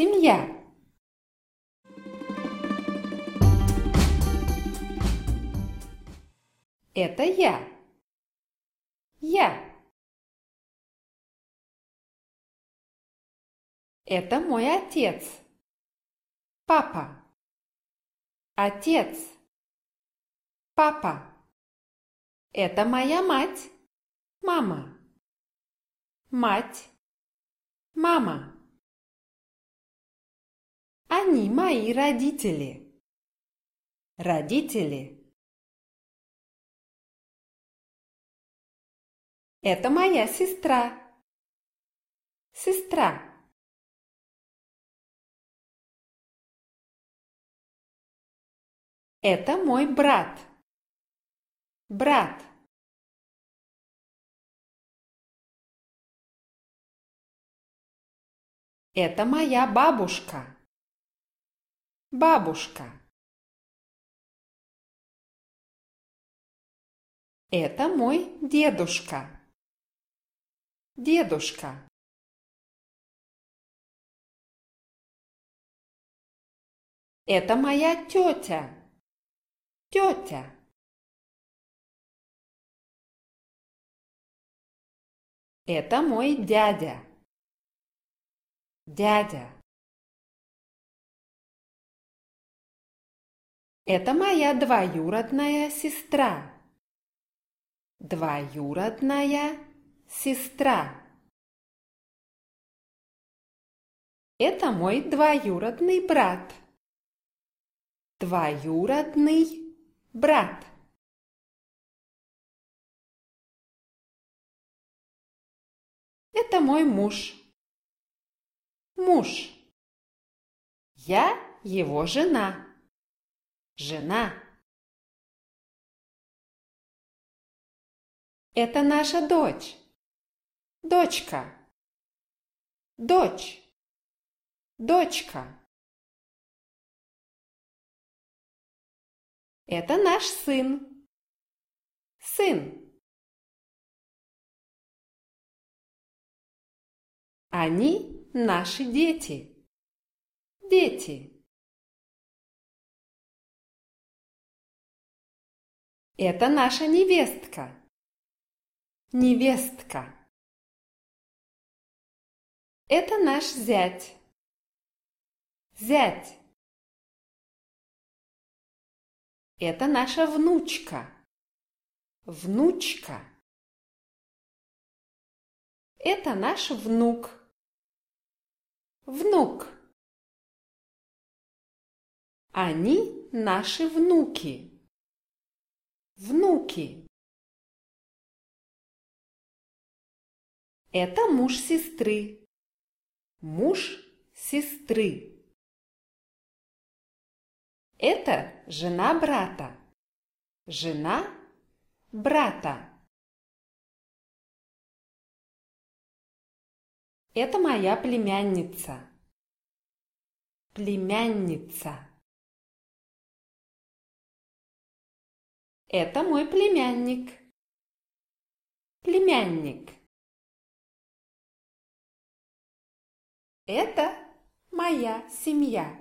семья? Это я. Я. Это мой отец. Папа. Отец. Папа. Это моя мать. Мама. Мать. Мама. Они мои родители. Родители. Это моя сестра. Сестра. Это мой брат. Брат. Это моя бабушка. Бабушка. Это мой дедушка. Дедушка. Это моя тетя. Тетя. Это мой дядя. Дядя. Это моя двоюродная сестра. Двоюродная сестра. Это мой двоюродный брат. Двоюродный брат. Это мой муж. Муж. Я его жена. Жена. Это наша дочь. Дочка. Дочь. Дочка. Это наш сын. Сын. Они наши дети. Дети. Это наша невестка. Невестка. Это наш зять. Зять. Это наша внучка. Внучка. Это наш внук. Внук. Они наши внуки. Внуки. Это муж сестры. Муж сестры. Это жена брата. Жена брата. Это моя племянница. Племянница. Это мой племянник. Племянник. Это моя семья.